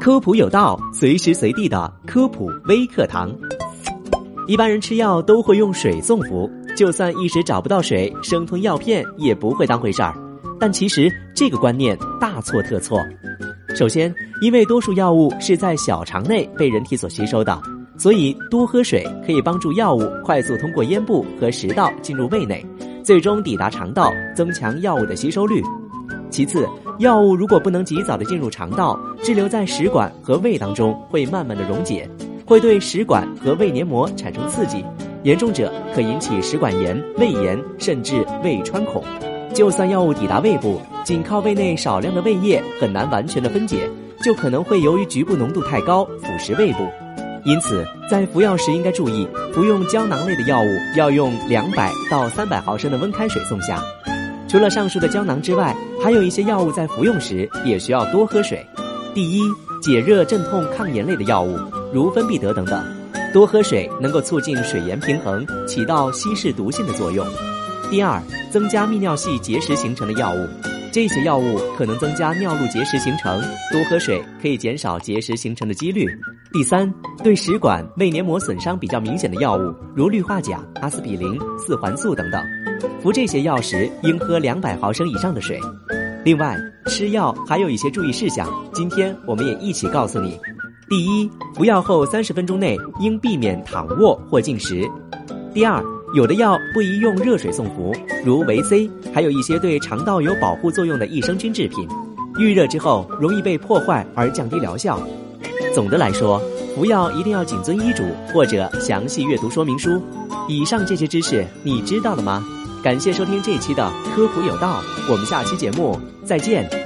科普有道，随时随地的科普微课堂。一般人吃药都会用水送服，就算一时找不到水，生吞药片也不会当回事儿。但其实这个观念大错特错。首先，因为多数药物是在小肠内被人体所吸收的，所以多喝水可以帮助药物快速通过咽部和食道进入胃内，最终抵达肠道，增强药物的吸收率。其次，药物如果不能及早的进入肠道，滞留在食管和胃当中，会慢慢的溶解，会对食管和胃黏膜产生刺激，严重者可引起食管炎、胃炎，甚至胃穿孔。就算药物抵达胃部，仅靠胃内少量的胃液很难完全的分解，就可能会由于局部浓度太高腐蚀胃部。因此，在服药时应该注意，服用胶囊类的药物要用两百到三百毫升的温开水送下。除了上述的胶囊之外，还有一些药物在服用时也需要多喝水。第一，解热镇痛抗炎类的药物，如芬必得等等，多喝水能够促进水盐平衡，起到稀释毒性的作用。第二，增加泌尿系结石形成的药物，这些药物可能增加尿路结石形成，多喝水可以减少结石形成的几率。第三，对食管、胃黏膜损伤比较明显的药物，如氯化钾、阿司匹林、四环素等等。服这些药时，应喝两百毫升以上的水。另外，吃药还有一些注意事项，今天我们也一起告诉你。第一，服药后三十分钟内应避免躺卧或进食。第二，有的药不宜用热水送服，如维 C，还有一些对肠道有保护作用的益生菌制品，遇热之后容易被破坏而降低疗效。总的来说，服药一定要谨遵医嘱或者详细阅读说明书。以上这些知识你知道了吗？感谢收听这一期的科普有道，我们下期节目再见。